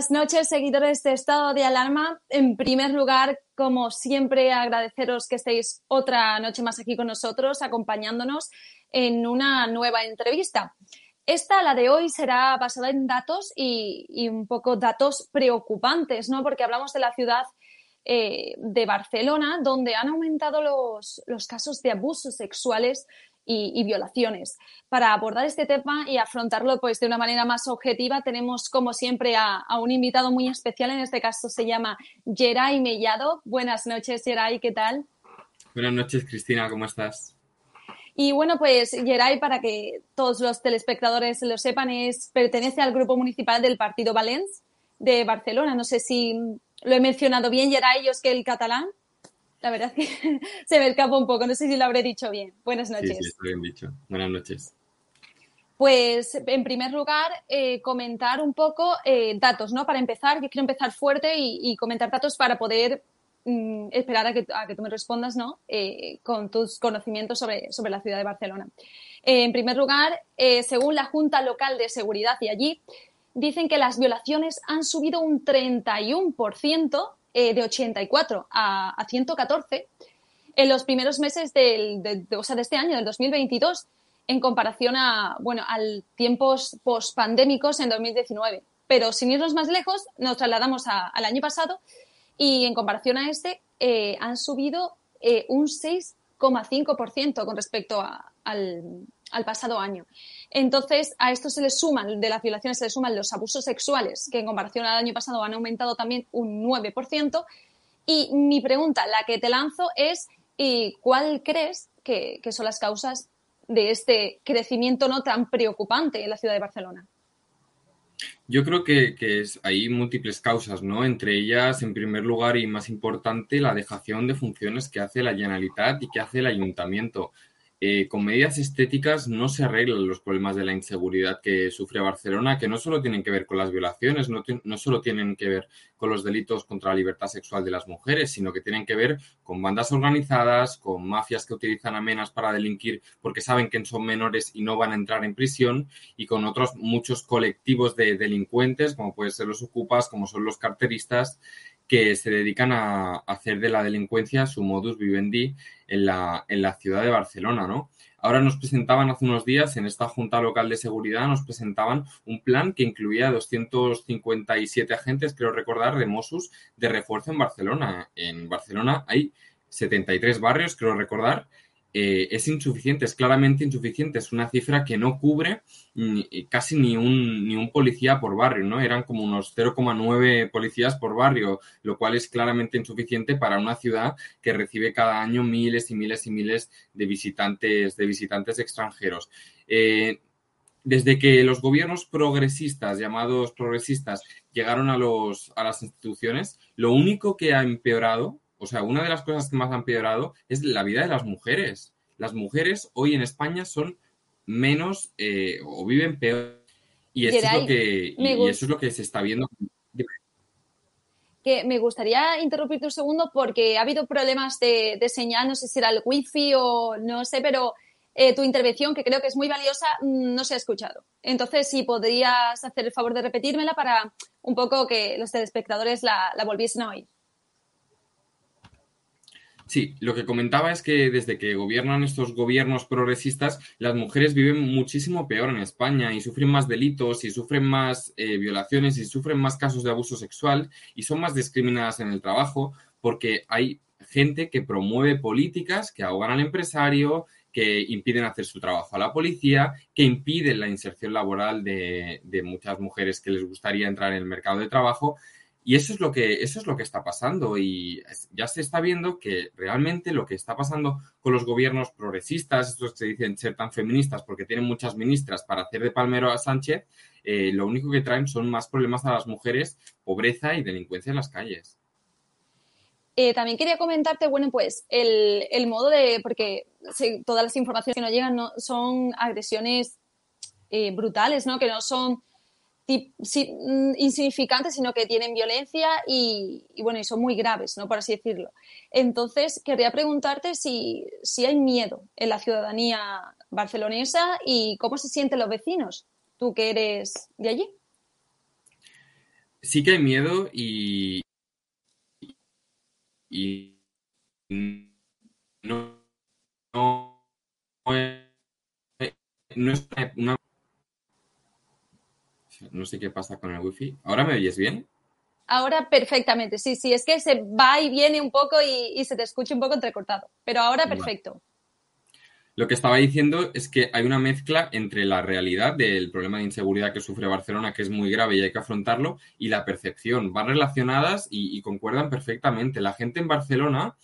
Buenas noches, seguidores de Estado de Alarma. En primer lugar, como siempre, agradeceros que estéis otra noche más aquí con nosotros, acompañándonos en una nueva entrevista. Esta, la de hoy, será basada en datos y, un poco datos preocupantes, ¿no? Porque hablamos de la ciudad eh, de Barcelona, donde han aumentado los, los casos de abusos sexuales y, y, violaciones. Para abordar este tema y afrontarlo pues, de una manera más objetiva, tenemos como siempre a, a, un invitado muy especial, en este caso se llama Geray Mellado. Buenas noches, Geray, ¿qué tal? Buenas noches, Cristina, ¿cómo estás? Y bueno, pues Geray, para que todos los telespectadores lo sepan, es, pertenece al grupo municipal del Partido Valens de Barcelona. No sé si lo he mencionado bien, Geray, yo es que el catalán. La verdad es que se me escapa un poco, no sé si lo habré dicho bien. Buenas noches. Sí, sí, está bien dicho. Buenas noches. Pues, en primer lugar, eh, comentar un poco eh, datos, ¿no? Para empezar, yo quiero empezar fuerte y, y comentar datos para poder mm, esperar a que, a que, tú me respondas, ¿no? Eh, con tus conocimientos sobre, sobre, la ciudad de Barcelona. En primer lugar, según la Junta Local de Seguridad y allí, dicen que las violaciones han subido un 31% eh, de 84 a, a, 114 en los primeros meses del, de, o sea, de este año, del 2022, en comparación a, bueno, al tiempos pospandémicos en 2019. Pero sin irnos más lejos, nos trasladamos al año pasado y en comparación a este eh, han subido eh, un 6,5% con respecto al, al pasado año. Entonces, a esto se le suman, de las violaciones se le suman los abusos sexuales, que en comparación al año pasado han aumentado también un 9%. Y mi pregunta, la que te lanzo, es ¿y cuál crees que, son las causas de este crecimiento no tan preocupante en la ciudad de Barcelona? Yo creo que, que es, hay múltiples causas, ¿no? Entre ellas, en primer lugar y más importante, la dejación de funciones que hace la Generalitat y que hace el Ayuntamiento. Eh, con medidas estéticas no se arreglan los problemas de la inseguridad que sufre Barcelona, que no solo tienen que ver con las violaciones, no, no, solo tienen que ver con los delitos contra la libertad sexual de las mujeres, sino que tienen que ver con bandas organizadas, con mafias que utilizan amenas para delinquir porque saben que son menores y no van a entrar en prisión, y con otros muchos colectivos de delincuentes, como pueden ser los ocupas, como son los carteristas, que se dedican a hacer de la delincuencia su modus vivendi en la, en la ciudad de Barcelona, ¿no? Ahora nos presentaban hace unos días en esta Junta Local de Seguridad, nos presentaban un plan que incluía 257 agentes, creo recordar, de Mossos de refuerzo en Barcelona. En Barcelona hay 73 barrios, creo recordar, eh, es insuficiente, es claramente insuficiente, es una cifra que no cubre casi ni un, ni un policía por barrio, ¿no? Eran como unos 0,9 policías por barrio, lo cual es claramente insuficiente para una ciudad que recibe cada año miles y miles y miles de visitantes, de visitantes extranjeros. Eh, desde que los gobiernos progresistas, llamados progresistas, llegaron a, los, a las instituciones, lo único que ha empeorado o sea, una de las cosas que más han empeorado es la vida de las mujeres. Las mujeres hoy en España son menos eh, o viven peor. Y eso, es lo que, y eso es lo que se está viendo. Que me gustaría interrumpirte un segundo porque ha habido problemas de, señal, no sé si era el wifi o no sé, pero eh, tu intervención, que creo que es muy valiosa, mm, no se ha escuchado. Entonces, si podrías hacer el favor de repetírmela para un poco que los telespectadores la, la volviesen a oír. Sí, lo que comentaba es que desde que gobiernan estos gobiernos progresistas, las mujeres viven muchísimo peor en España y sufren más delitos y sufren más eh, violaciones y sufren más casos de abuso sexual y son más discriminadas en el trabajo porque hay gente que promueve políticas que ahogan al empresario, que impiden hacer su trabajo a la policía, que impiden la inserción laboral de, de muchas mujeres que les gustaría entrar en el mercado de trabajo y eso es lo que, eso es lo que está pasando. Y ya se está viendo que realmente lo que está pasando con los gobiernos progresistas, estos que se dicen ser tan feministas porque tienen muchas ministras para hacer de palmero a Sánchez, eh, lo único que traen son más problemas a las mujeres, pobreza y delincuencia en las calles. Eh, también quería comentarte, bueno, pues el, el modo de, porque todas las informaciones que nos llegan no, son agresiones eh, brutales, ¿no? Que no son Mm, insignificantes, sino que tienen violencia y, bueno, y son muy graves, ¿no? Por así decirlo. Entonces, quería preguntarte si, si hay miedo en la ciudadanía barcelonesa y cómo se sienten los vecinos, tú que eres de allí. Sí que hay miedo y, y no, no, no es una no sé qué pasa con el wifi. ¿Ahora me oyes bien? Ahora perfectamente, sí, sí, es que se va y viene un poco y, se te escucha un poco entrecortado, pero ahora perfecto. Lo que estaba diciendo es que hay una mezcla entre la realidad del problema de inseguridad que sufre Barcelona, que es muy grave y hay que afrontarlo, y la percepción. Van relacionadas y, concuerdan perfectamente. La gente en Barcelona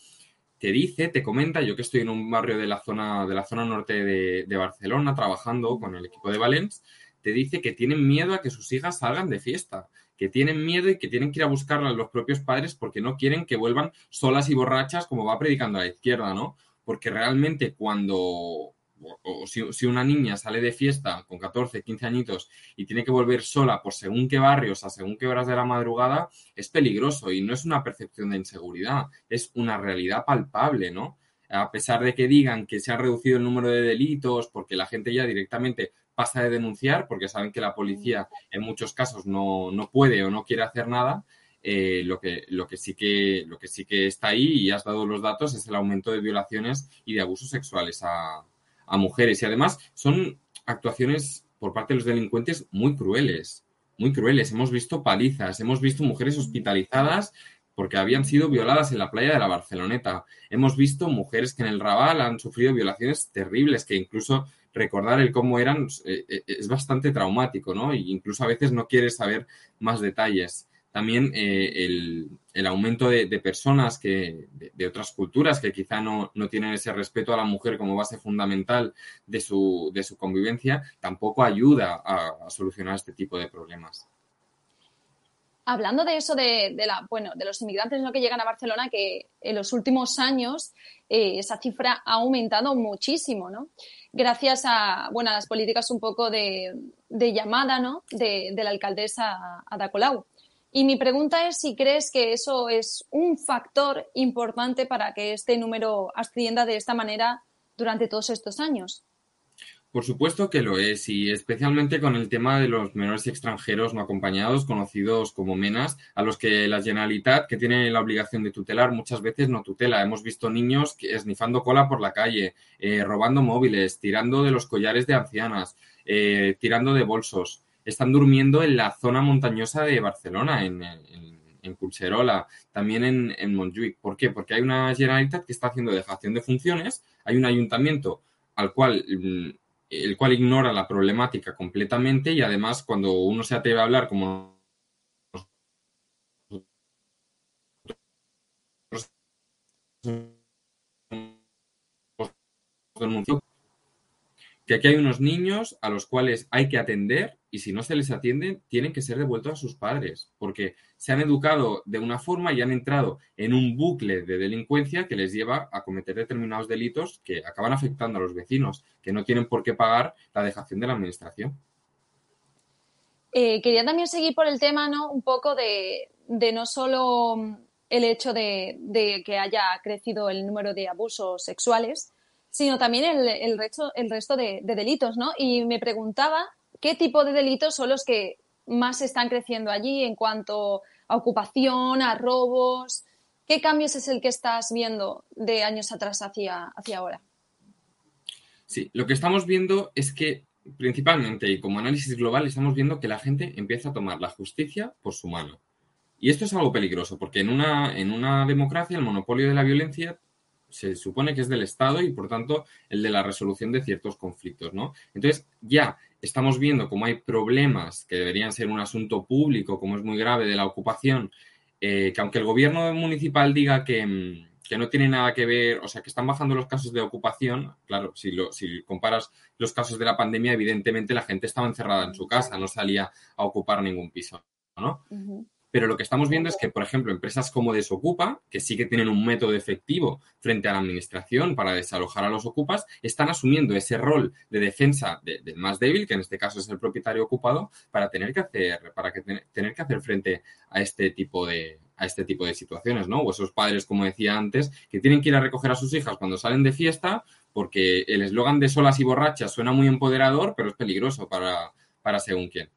te dice, te comenta, yo que estoy en un barrio de la zona, de la zona norte de, de Barcelona trabajando con el equipo de Valens, te dice que tienen miedo a que sus hijas salgan de fiesta, que tienen miedo y que tienen que ir a buscarlas los propios padres porque no quieren que vuelvan solas y borrachas como va predicando la izquierda, ¿no? Porque realmente cuando o si, una niña sale de fiesta con 14, 15 añitos y tiene que volver sola por según qué barrios, a según qué horas de la madrugada, es peligroso y no es una percepción de inseguridad, es una realidad palpable, ¿no? A pesar de que digan que se ha reducido el número de delitos porque la gente ya directamente pasa de denunciar porque saben que la policía en muchos casos no, puede o no quiere hacer nada. Eh, lo, que, lo, que sí que, lo que sí que está ahí y has dado los datos es el aumento de violaciones y de abusos sexuales a, mujeres. Y además son actuaciones por parte de los delincuentes muy crueles, muy crueles. Hemos visto palizas, hemos visto mujeres hospitalizadas porque habían sido violadas en la playa de la Barceloneta. Hemos visto mujeres que en el Raval han sufrido violaciones terribles que incluso recordar el cómo eran eh, eh, es bastante traumático, ¿no? E incluso a veces no quieres saber más detalles. También eh, el, aumento de, personas que, de, otras culturas que quizá no, tienen ese respeto a la mujer como base fundamental de su, de su convivencia, tampoco ayuda a, solucionar este tipo de problemas. Hablando de eso de, la, bueno, de los inmigrantes ¿no? que llegan a Barcelona, que en los últimos años esa cifra ha aumentado muchísimo, ¿no? gracias a, bueno, a las políticas un poco de, llamada ¿no? de, la alcaldesa Ada Colau. Y mi pregunta es si crees que eso es un factor importante para que este número ascienda de esta manera durante todos estos años. Por supuesto que lo es, y especialmente con el tema de los menores extranjeros no acompañados, conocidos como menas, a los que la Generalitat, que tiene la obligación de tutelar, muchas veces no tutela. Hemos visto niños esnifando cola por la calle, eh, robando móviles, tirando de los collares de ancianas, eh, tirando de bolsos. Están durmiendo en la zona montañosa de Barcelona, en, en, en también en, en Montjuic. ¿Por qué? Porque hay una Generalitat que está haciendo dejación de funciones, hay un ayuntamiento al cual mm, el cual ignora la problemática completamente y además cuando uno se atreve a hablar como que aquí hay unos niños a los cuales hay que atender y si no se les atiende tienen que ser devueltos a sus padres porque se han educado de una forma y han entrado en un bucle de delincuencia que les lleva a cometer determinados delitos que acaban afectando a los vecinos que no tienen por qué pagar la dejación de la administración. Eh, quería también seguir por el tema, ¿no? Un poco de, de no solo el hecho de, de, que haya crecido el número de abusos sexuales, sino también el, resto, el resto de, de, delitos, ¿no? Y me preguntaba qué tipo de delitos son los que más están creciendo allí en cuanto a ocupación, a robos. ¿Qué cambios es el que estás viendo de años atrás hacia, hacia ahora? Sí, lo que estamos viendo es que principalmente y como análisis global estamos viendo que la gente empieza a tomar la justicia por su mano. Y esto es algo peligroso porque en una, en una democracia el monopolio de la violencia se supone que es del Estado y, por tanto, el de la resolución de ciertos conflictos, ¿no? Entonces, ya estamos viendo cómo hay problemas que deberían ser un asunto público, como es muy grave, de la ocupación, eh, que aunque el gobierno municipal diga que, mm, que, no tiene nada que ver, o sea, que están bajando los casos de ocupación, claro, si, lo, si comparas los casos de la pandemia, evidentemente la gente estaba encerrada en su casa, no salía a ocupar ningún piso, ¿no? Uh -huh. Pero lo que estamos viendo es que, por ejemplo, empresas como Desocupa, que sí que tienen un método efectivo frente a la administración para desalojar a los ocupas, están asumiendo ese rol de defensa del de más débil, que en este caso es el propietario ocupado, para tener que hacer, para que tener que hacer frente a este tipo de, a este tipo de situaciones, ¿no? O esos padres, como decía antes, que tienen que ir a recoger a sus hijas cuando salen de fiesta, porque el eslogan de solas y borrachas suena muy empoderador, pero es peligroso para, para según quién.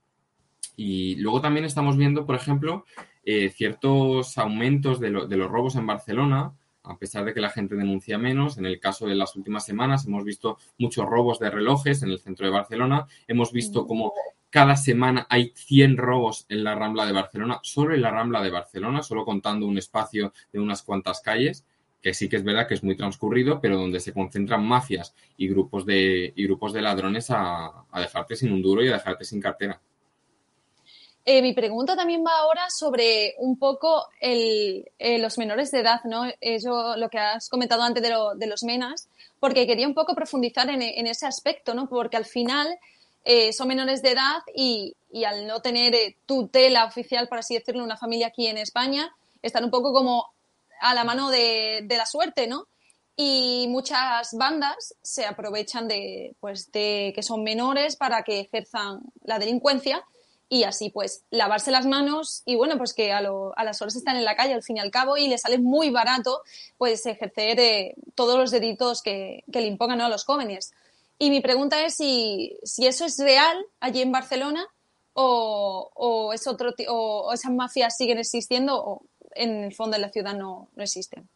Y luego también estamos viendo, por ejemplo, eh, ciertos aumentos de, lo, de, los robos en Barcelona, a pesar de que la gente denuncia menos. En el caso de las últimas semanas hemos visto muchos robos de relojes en el centro de Barcelona. Hemos visto como cada semana hay 100 robos en la Rambla de Barcelona, solo en la Rambla de Barcelona, solo contando un espacio de unas cuantas calles que sí que es verdad que es muy transcurrido, pero donde se concentran mafias y grupos de, y grupos de ladrones a, a dejarte sin un duro y a dejarte sin cartera. Eh, mi pregunta también va ahora sobre un poco el, eh, los menores de edad, ¿no? Eso, lo que has comentado antes de, lo, de los menas, porque quería un poco profundizar en, en ese aspecto, ¿no? Porque al final eh, son menores de edad y, y al no tener eh, tutela oficial, por así decirlo, una familia aquí en España, están un poco como a la mano de, de la suerte, ¿no? Y muchas bandas se aprovechan de, pues, de que son menores para que ejerzan la delincuencia y así pues lavarse las manos y bueno pues que a, lo, a, las horas están en la calle al fin y al cabo y le sale muy barato pues ejercer eh, todos los delitos que, que le impongan a los jóvenes. Y mi pregunta es si, si eso es real allí en Barcelona o, o, es otro, o, o esas mafias siguen existiendo o en el fondo de la ciudad no, no existen.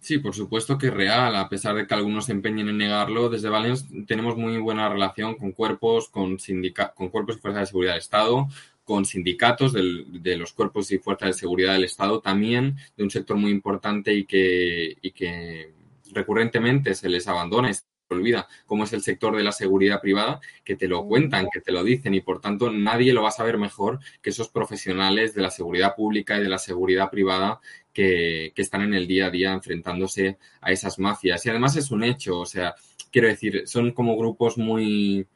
Sí, por supuesto que es real, a pesar de que algunos se empeñen en negarlo. Desde Valens tenemos muy buena relación con cuerpos, con, sindica con cuerpos y fuerzas de seguridad del Estado, con sindicatos del, de los cuerpos y fuerzas de seguridad del Estado también, de un sector muy importante y que, y que recurrentemente se les abandona olvida, como es el sector de la seguridad privada, que te lo cuentan, que te lo dicen y por tanto nadie lo va a saber mejor que esos profesionales de la seguridad pública y de la seguridad privada que, que, están en el día a día enfrentándose a esas mafias. Y además es un hecho, o sea, quiero decir, son como grupos muy...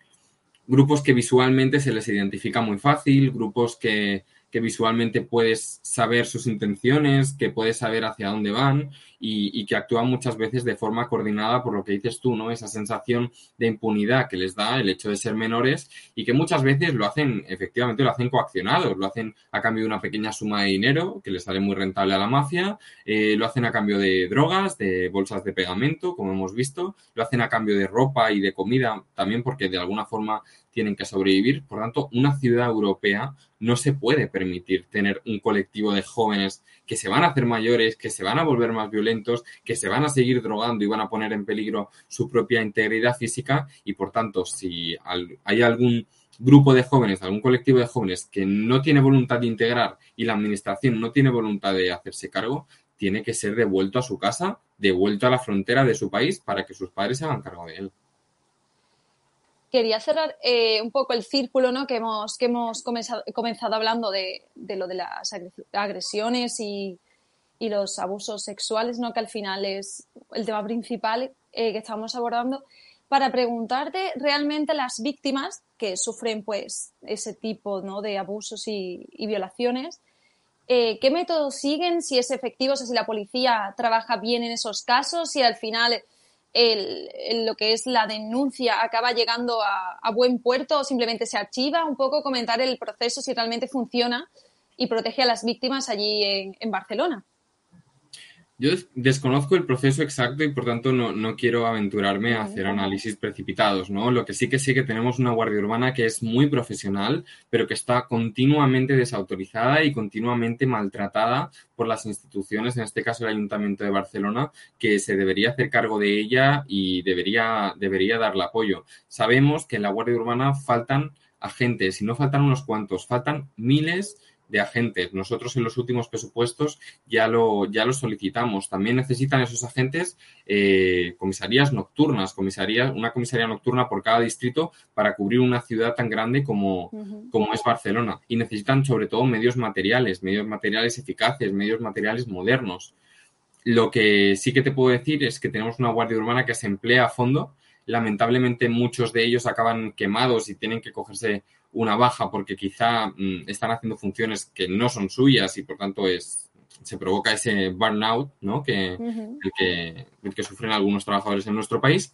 grupos que visualmente se les identifica muy fácil, grupos que, que visualmente puedes saber sus intenciones, que puedes saber hacia dónde van y, que actúan muchas veces de forma coordinada por lo que dices tú, ¿no? Esa sensación de impunidad que les da el hecho de ser menores y que muchas veces lo hacen, efectivamente, lo hacen coaccionados, lo hacen a cambio de una pequeña suma de dinero que les sale muy rentable a la mafia, eh, lo hacen a cambio de drogas, de bolsas de pegamento, como hemos visto, lo hacen a cambio de ropa y de comida también porque de alguna forma tienen que sobrevivir. Por tanto, una ciudad europea no se puede permitir tener un colectivo de jóvenes que se van a hacer mayores, que se van a volver más violentos, que se van a seguir drogando y van a poner en peligro su propia integridad física y por tanto si hay algún grupo de jóvenes, algún colectivo de jóvenes que no tiene voluntad de integrar y la administración no tiene voluntad de hacerse cargo, tiene que ser devuelto a su casa, devuelto a la frontera de su país para que sus padres se hagan cargo de él quería cerrar eh, un poco el círculo ¿no? que hemos, comenzado, hablando de, lo de las agresiones y, los abusos sexuales, ¿no? que al final es el tema principal eh, que estamos abordando, para preguntarte realmente las víctimas que sufren pues, ese tipo de abusos y, violaciones. Eh, ¿Qué métodos siguen? Si es efectivo, si la policía trabaja bien en esos casos, si al final el, lo que es la denuncia acaba llegando a, buen puerto o simplemente se archiva, un poco comentar el proceso si realmente funciona y protege a las víctimas allí en Barcelona. Yo desconozco el proceso exacto y por tanto no, quiero aventurarme a hacer análisis precipitados, ¿no? Lo que sí que sí que tenemos una guardia urbana que es muy profesional, pero que está continuamente desautorizada y continuamente maltratada por las instituciones, en este caso el Ayuntamiento de Barcelona, que se debería hacer cargo de ella y debería, debería darle apoyo. Sabemos que en la guardia urbana faltan agentes y no faltan unos cuantos, faltan miles de agentes. Nosotros en los últimos presupuestos ya lo, ya lo solicitamos. También necesitan esos agentes eh, comisarías nocturnas, comisarías, una comisaría nocturna por cada distrito para cubrir una ciudad tan grande como, como es Barcelona. Y necesitan sobre todo medios materiales, medios materiales eficaces, medios materiales modernos. Lo que sí que te puedo decir es que tenemos una guardia urbana que se emplea a fondo. Lamentablemente muchos de ellos acaban quemados y tienen que cogerse una baja porque quizá mm, están haciendo funciones que no son suyas y por tanto es se provoca ese burnout ¿no? que, el que, el que sufren algunos trabajadores en nuestro país.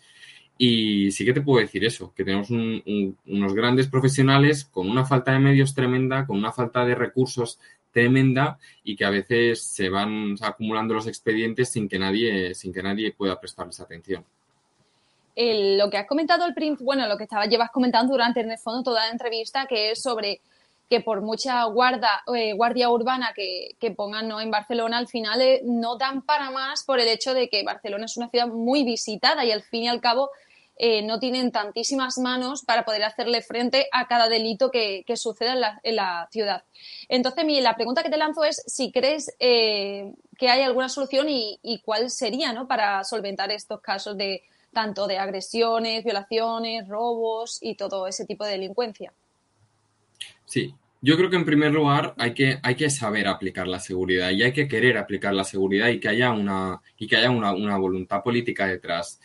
Y sí que te puedo decir eso, que tenemos unos grandes profesionales con una falta de medios tremenda, con una falta de recursos tremenda y que a veces se van acumulando los expedientes sin que nadie, sin que nadie pueda prestarles atención lo que has comentado príncipe, bueno, lo que estaba, llevas comentando durante en el fondo toda la entrevista, que es sobre que por mucha guarda, eh, guardia urbana que, pongan ¿no? en Barcelona, al final eh, no dan para más por el hecho de que Barcelona es una ciudad muy visitada y al fin y al cabo eh, no tienen tantísimas manos para poder hacerle frente a cada delito que, que suceda en la, ciudad. Entonces, mi, la pregunta que te lanzo es si crees que hay alguna solución y, y cuál sería ¿no? para solventar estos casos de tanto de agresiones, violaciones, robos y todo ese tipo de delincuencia. Sí, yo creo que en primer lugar hay que, hay que saber aplicar la seguridad y hay que querer aplicar la seguridad y que haya una, y que haya una, una voluntad política detrás.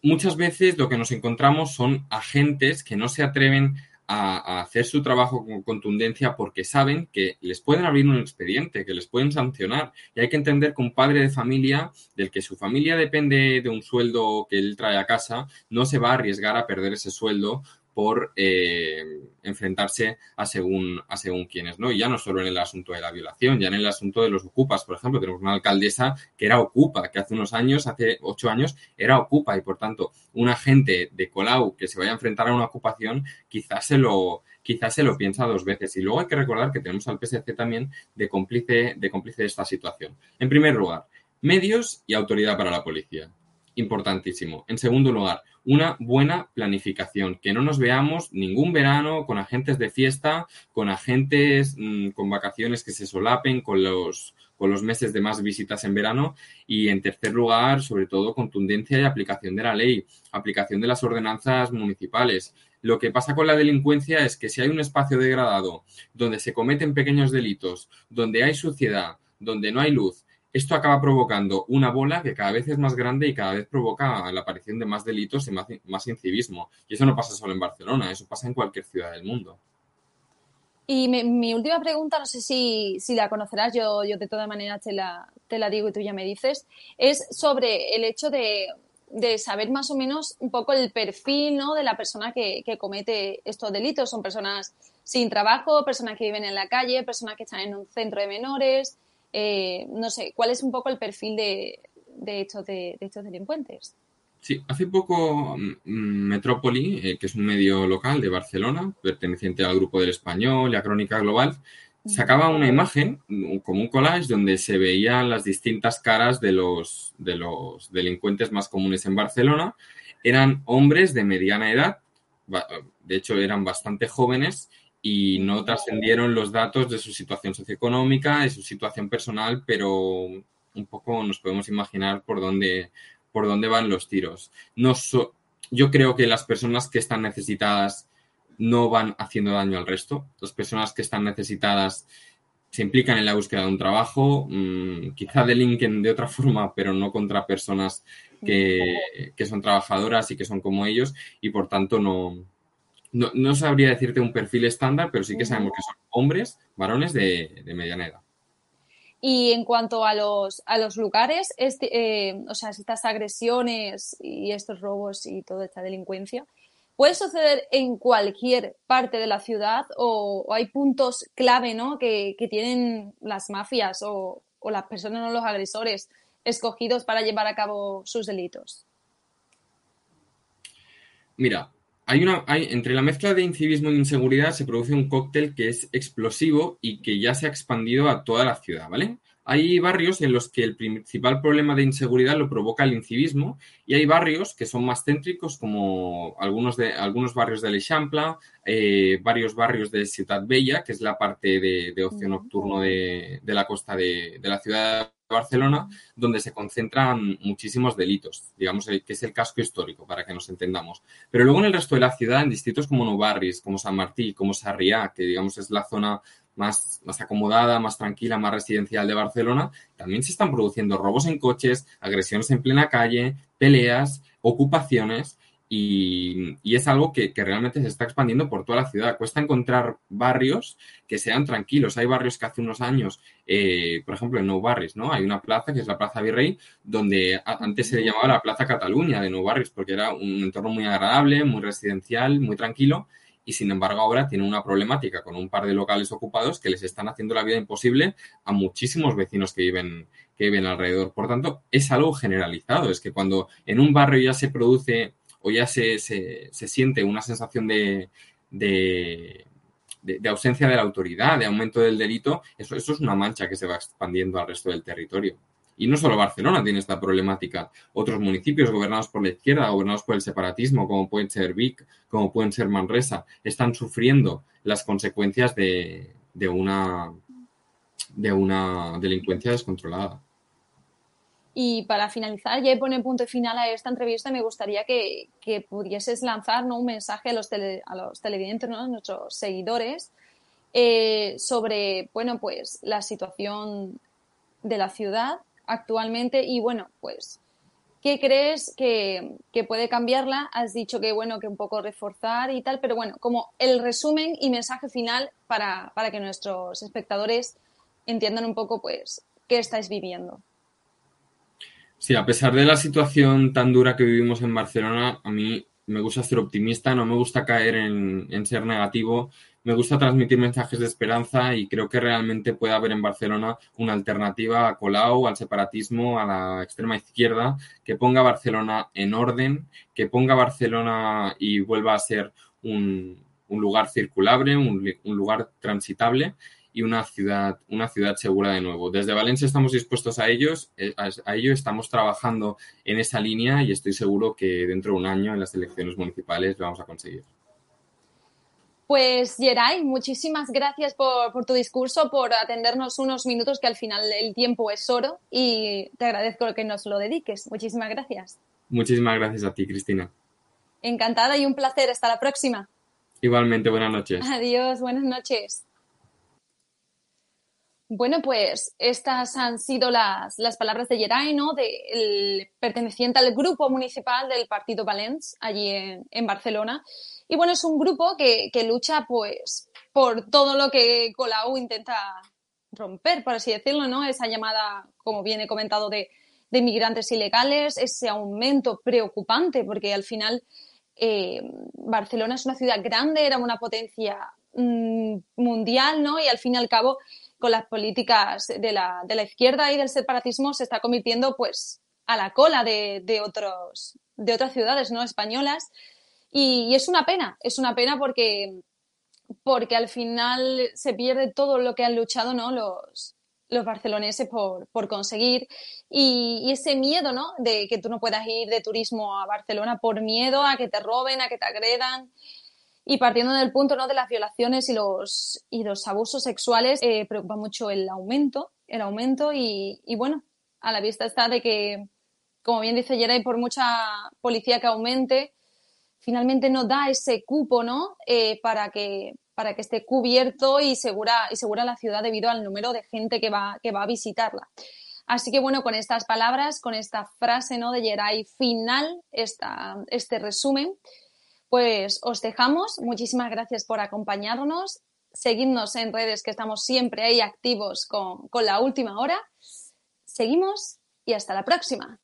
Muchas veces lo que nos encontramos son agentes que no se atreven a, hacer su trabajo con contundencia porque saben que les pueden abrir un expediente, que les pueden sancionar. Y hay que entender que un padre de familia, del que su familia depende de un sueldo que él trae a casa, no se va a arriesgar a perder ese sueldo por eh, enfrentarse a según, a según quienes, ¿no? Y ya no solo en el asunto de la violación, ya en el asunto de los ocupas, por ejemplo, tenemos una alcaldesa que era ocupa, que hace unos años, hace ocho años, era ocupa y por tanto un agente de Colau que se vaya a enfrentar a una ocupación quizás se lo, quizás se lo piensa dos veces. Y luego hay que recordar que tenemos al PSC también de cómplice, de cómplice de esta situación. En primer lugar, medios y autoridad para la policía importantísimo. En segundo lugar, una buena planificación, que no nos veamos ningún verano con agentes de fiesta, con agentes mm, con vacaciones que se solapen con los, con los meses de más visitas en verano y en tercer lugar, sobre todo, contundencia y aplicación de la ley, aplicación de las ordenanzas municipales. Lo que pasa con la delincuencia es que si hay un espacio degradado donde se cometen pequeños delitos, donde hay suciedad, donde no hay luz, esto acaba provocando una bola que cada vez es más grande y cada vez provoca la aparición de más delitos y más, incivismo. Y eso no pasa solo en Barcelona, eso pasa en cualquier ciudad del mundo. Y mi, última pregunta, no sé si, si la conocerás, yo, yo de todas maneras te la, te la digo y tú ya me dices, es sobre el hecho de, de saber más o menos un poco el perfil ¿no? de la persona que, que, comete estos delitos. Son personas sin trabajo, personas que viven en la calle, personas que están en un centro de menores. Eh, no sé, ¿cuál es un poco el perfil de, de, estos, de, estos delincuentes? Sí, hace poco mm, Metrópoli, eh, que es un medio local de Barcelona, perteneciente al Grupo del Español y a Crónica Global, sacaba una imagen, como un collage, donde se veían las distintas caras de los, de los delincuentes más comunes en Barcelona. Eran hombres de mediana edad, de hecho eran bastante jóvenes y no trascendieron los datos de su situación socioeconómica, de su situación personal, pero un poco nos podemos imaginar por dónde, por dónde van los tiros. No yo creo que las personas que están necesitadas no van haciendo daño al resto. Las personas que están necesitadas se implican en la búsqueda de un trabajo, mmm, quizá delinquen de otra forma, pero no contra personas que, son trabajadoras y que son como ellos, y por tanto no, no, sabría decirte un perfil estándar, pero sí que sabemos que son hombres, varones de, mediana edad. Y en cuanto a los, a los lugares, este, eh, o sea, estas agresiones y estos robos y toda esta delincuencia, ¿Puede suceder en cualquier parte de la ciudad o, hay puntos clave ¿no? que, tienen las mafias o, las personas o los agresores escogidos para llevar a cabo sus delitos? Mira, hay una, hay, entre la mezcla de incivismo e inseguridad se produce un cóctel que es explosivo y que ya se ha expandido a toda la ciudad, ¿vale? Hay barrios en los que el principal problema de inseguridad lo provoca el incivismo y hay barrios que son más céntricos como algunos, de, algunos barrios de L'Eixample, eh, varios barrios de Ciudad Bella, que es la parte de, ocio nocturno de, la costa de, la ciudad de Barcelona, donde se concentran muchísimos delitos, digamos que es el casco histórico, para que nos entendamos. Pero luego en el resto de la ciudad, en distritos como Nou Barris, como San Martí, como Sarriá, que digamos es la zona más, más acomodada, más tranquila, más residencial de Barcelona, también se están produciendo robos en coches, agresiones en plena calle, peleas, ocupaciones y, es algo que, realmente se está expandiendo por toda la ciudad. Cuesta encontrar barrios que sean tranquilos. Hay barrios que hace unos años, eh, por ejemplo, en Nou Barris, ¿no? Hay una plaza que es la Plaza Virrey, donde antes se le llamaba la Plaza Cataluña de Nou Barris, porque era un entorno muy agradable, muy residencial, muy tranquilo y sin embargo ahora tiene una problemática con un par de locales ocupados que les están haciendo la vida imposible a muchísimos vecinos que viven, que viven alrededor. Por tanto, es algo generalizado. Es que cuando en un barrio ya se produce o ya se, se, siente una sensación de, de, de, ausencia de la autoridad, de aumento del delito, eso, eso es una mancha que se va expandiendo al resto del territorio. Y no solo Barcelona tiene esta problemática. Otros municipios gobernados por la izquierda, gobernados por el separatismo, como pueden ser Vic, como pueden ser Manresa, están sufriendo las consecuencias de, una, de una delincuencia descontrolada. Y para finalizar, ya pone punto final a esta entrevista, me gustaría que, pudieses lanzar un mensaje a los, a los televidentes, a nuestros seguidores, eh, sobre bueno, pues, la situación de la ciudad actualmente y bueno, pues, ¿qué crees que, puede cambiarla? Has dicho que bueno, que un poco reforzar y tal, pero bueno, como el resumen y mensaje final para, para que nuestros espectadores entiendan un poco pues qué estáis viviendo. Sí, a pesar de la situación tan dura que vivimos en Barcelona, a mí me gusta ser optimista, no me gusta caer en, ser negativo. Me gusta transmitir mensajes de esperanza y creo que realmente puede haber en Barcelona una alternativa a Colau, al separatismo, a la extrema izquierda, que ponga Barcelona en orden, que ponga Barcelona y vuelva a ser un, lugar circulable, un, lugar transitable y una ciudad, una ciudad segura de nuevo. Desde Valencia estamos dispuestos a ellos, eh, a, ello, estamos trabajando en esa línea y estoy seguro que dentro de un año en las elecciones municipales lo vamos a conseguir. Pues Geray, muchísimas gracias por, tu discurso, por atendernos unos minutos que al final el tiempo es oro y te agradezco que nos lo dediques. Muchísimas gracias. Muchísimas gracias a ti, Cristina. Encantada y un placer. Hasta la próxima. Igualmente, buenas noches. Adiós, buenas noches. Bueno, pues estas han sido las, las palabras de Geray, ¿no? De, perteneciente al grupo municipal del Partido Valens, allí en, en Barcelona. Y bueno, es un grupo que, lucha pues por todo lo que Colau intenta romper, por así decirlo, ¿no? Esa llamada, como viene comentado, de, de migrantes ilegales, ese aumento preocupante, porque al final eh, Barcelona es una ciudad grande, era una potencia mm, mundial, ¿no? Y al fin y al cabo, con las políticas de la, de la izquierda y del separatismo, se está convirtiendo, pues, a la cola de, de otros, de otras ciudades, ¿no? Españolas. Y, y, es una pena, es una pena porque, porque al final se pierde todo lo que han luchado, ¿no? Los, los barceloneses por, por conseguir y, y, ese miedo, ¿no? De que tú no puedas ir de turismo a Barcelona por miedo a que te roben, a que te agredan. Y partiendo del punto ¿no? de las violaciones y los, y los abusos sexuales, eh, preocupa mucho el aumento, el aumento y, y, bueno, a la vista está de que, como bien dice Yeray, por mucha policía que aumente, finalmente no da ese cupo, ¿no? Eh, para que para que esté cubierto y segura, y segura la ciudad debido al número de gente que va, que va a visitarla. Así que bueno, con estas palabras, con esta frase ¿no? de Geray final, esta, este resumen, pues os dejamos. Muchísimas gracias por acompañarnos. Seguidnos en redes que estamos siempre ahí activos con, con la última hora. Seguimos y hasta la próxima.